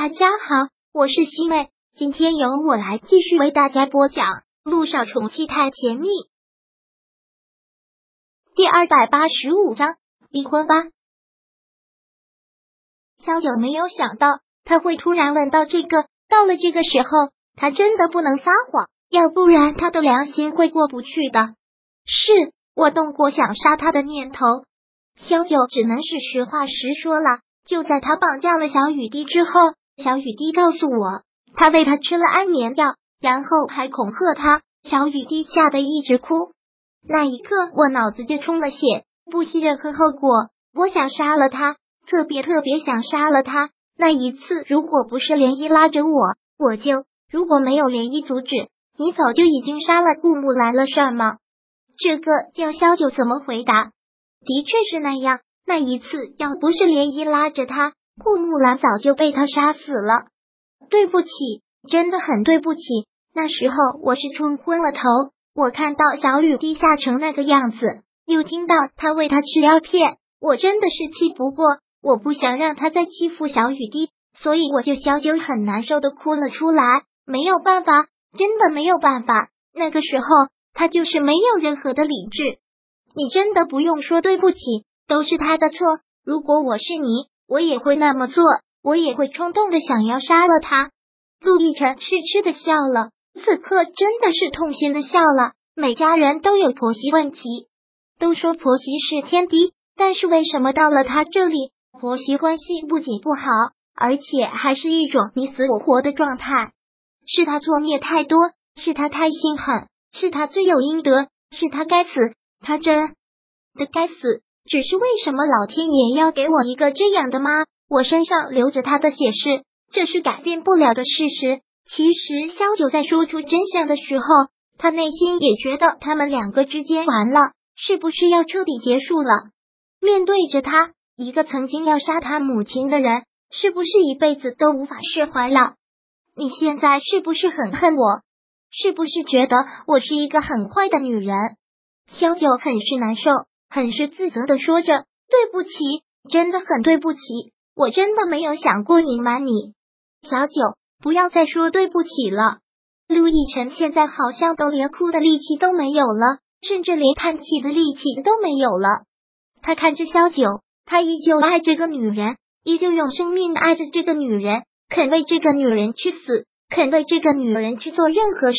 大家好，我是西妹，今天由我来继续为大家播讲《路上宠妻太甜蜜》第二百八十五章离婚吧。萧九没有想到他会突然问到这个，到了这个时候，他真的不能撒谎，要不然他的良心会过不去的。是我动过想杀他的念头，萧九只能是实话实说了。就在他绑架了小雨滴之后，小雨滴告诉我，他喂他吃了安眠药，然后还恐吓他。小雨滴吓得一直哭。那一刻，我脑子就充了血，不惜任何后果，我想杀了他，特别特别想杀了他。那一次，如果不是涟漪拉着我，我就如果没有涟漪阻止，你早就已经杀了顾木兰了，算吗？这个叫萧九怎么回答？的确是那样。那一次，要不是涟漪拉着他，顾木兰早就被他杀死了。对不起，真的很对不起。那时候我是冲昏了头，我看到小雨滴吓成那个样子，又听到他喂他吃药片，我真的是气不过，我不想让他再欺负小雨滴，所以我就小九很难受的哭了出来。没有办法，真的没有办法。那个时候他就是没有任何的理智。你真的不用说对不起。都是他的错。如果我是你，我也会那么做，我也会冲动的想要杀了他。陆亦辰痴痴的笑了，此刻真的是痛心的笑了。每家人都有婆媳问题，都说婆媳是天敌，但是为什么到了他这里，婆媳关系不仅不好，而且还是一种你死我活的状态？是他作孽太多，是他太心狠，是他罪有应得，是他该死，他真的该死。只是为什么老天爷要给我一个这样的妈？我身上流着他的血是，这是改变不了的事实。其实萧九在说出真相的时候，他内心也觉得他们两个之间完了，是不是要彻底结束了？面对着他，一个曾经要杀他母亲的人，是不是一辈子都无法释怀了？你现在是不是很恨我？是不是觉得我是一个很坏的女人？萧九很是难受。很是自责的说着：“对不起，真的很对不起，我真的没有想过隐瞒你。”小九，不要再说对不起了。陆亦辰现在好像都连哭的力气都没有了，甚至连叹气的力气都没有了。他看着萧九，他依旧爱这个女人，依旧用生命爱着这个女人，肯为这个女人去死，肯为这个女人去做任何事。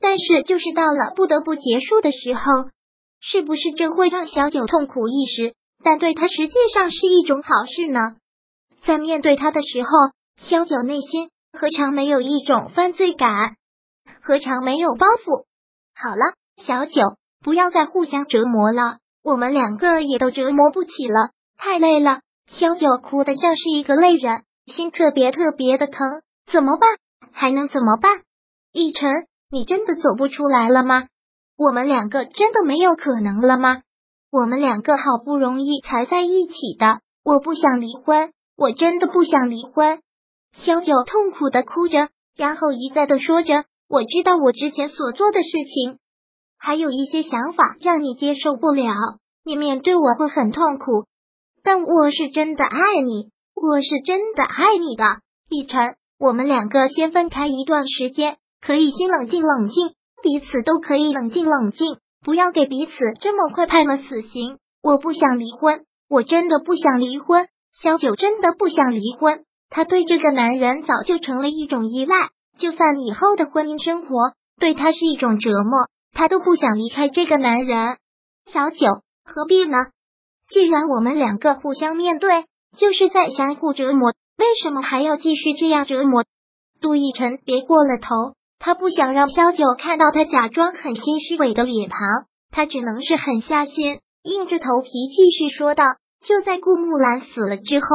但是，就是到了不得不结束的时候。是不是这会让小九痛苦一时？但对他实际上是一种好事呢？在面对他的时候，小九内心何尝没有一种犯罪感？何尝没有包袱？好了，小九，不要再互相折磨了，我们两个也都折磨不起了，太累了。小九哭得像是一个泪人，心特别特别的疼。怎么办？还能怎么办？逸晨，你真的走不出来了吗？我们两个真的没有可能了吗？我们两个好不容易才在一起的，我不想离婚，我真的不想离婚。小九痛苦的哭着，然后一再的说着：“我知道我之前所做的事情，还有一些想法让你接受不了，你面对我会很痛苦，但我是真的爱你，我是真的爱你的，逸晨。我们两个先分开一段时间，可以先冷静冷静。”彼此都可以冷静冷静，不要给彼此这么快判了死刑。我不想离婚，我真的不想离婚。小九真的不想离婚，他对这个男人早就成了一种依赖，就算以后的婚姻生活对他是一种折磨，他都不想离开这个男人。小九，何必呢？既然我们两个互相面对，就是在相互折磨，为什么还要继续这样折磨？杜奕晨别过了头。他不想让萧九看到他假装很心虚伪的脸庞，他只能是狠下心，硬着头皮继续说道：“就在顾木兰死了之后，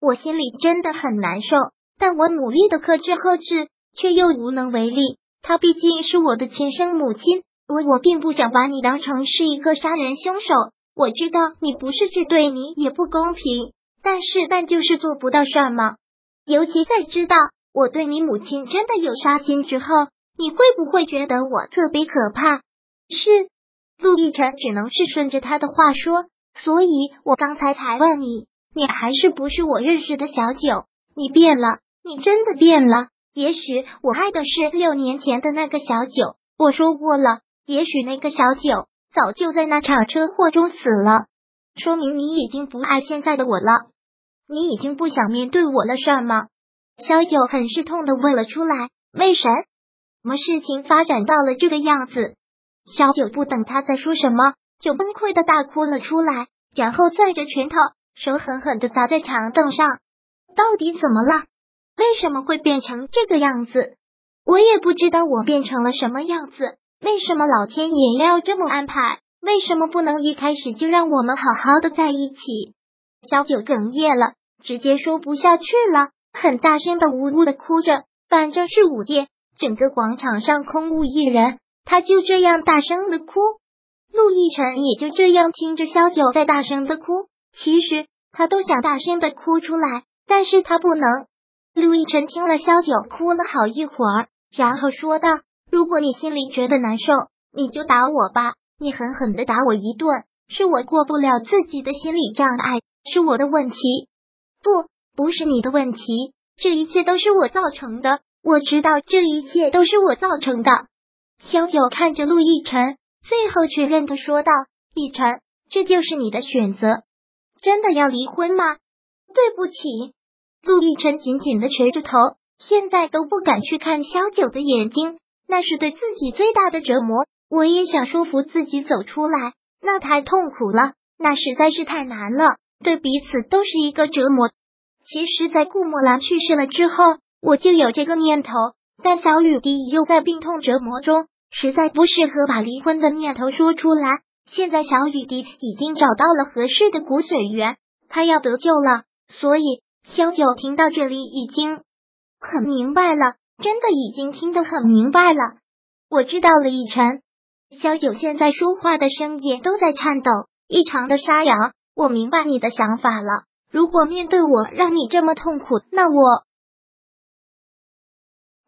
我心里真的很难受，但我努力的克制克制，却又无能为力。她毕竟是我的亲生母亲，我我并不想把你当成是一个杀人凶手。我知道你不是只对你也不公平，但是但就是做不到什么，尤其在知道我对你母亲真的有杀心之后。”你会不会觉得我特别可怕？是陆亦辰只能是顺着他的话说，所以我刚才才问你，你还是不是我认识的小九？你变了，你真的变了。也许我爱的是六年前的那个小九。我说过了，也许那个小九早就在那场车祸中死了。说明你已经不爱现在的我了，你已经不想面对我了，是吗？小九很是痛的问了出来。为什什么事情发展到了这个样子？小九不等他再说什么，就崩溃的大哭了出来，然后攥着拳头，手狠狠的砸在长凳上。到底怎么了？为什么会变成这个样子？我也不知道我变成了什么样子。为什么老天爷要这么安排？为什么不能一开始就让我们好好的在一起？小九哽咽了，直接说不下去了，很大声的呜呜的哭着。反正是午夜，整个广场上空无一人，他就这样大声的哭。陆亦辰也就这样听着萧九在大声的哭。其实他都想大声的哭出来，但是他不能。陆亦辰听了萧九哭了好一会儿，然后说道：“如果你心里觉得难受，你就打我吧，你狠狠的打我一顿。是我过不了自己的心理障碍，是我的问题。不，不是你的问题。”这一切都是我造成的，我知道这一切都是我造成的。萧九看着陆亦辰，最后确认的说道：“亦辰，这就是你的选择，真的要离婚吗？”对不起，陆亦辰紧紧的垂着头，现在都不敢去看萧九的眼睛，那是对自己最大的折磨。我也想说服自己走出来，那太痛苦了，那实在是太难了，对彼此都是一个折磨。其实，在顾墨兰去世了之后，我就有这个念头，但小雨滴又在病痛折磨中，实在不适合把离婚的念头说出来。现在小雨滴已经找到了合适的骨髓源，他要得救了。所以，萧九听到这里已经很明白了，真的已经听得很明白了。我知道了，以晨。萧九现在说话的声音都在颤抖，异常的沙哑。我明白你的想法了。如果面对我让你这么痛苦，那我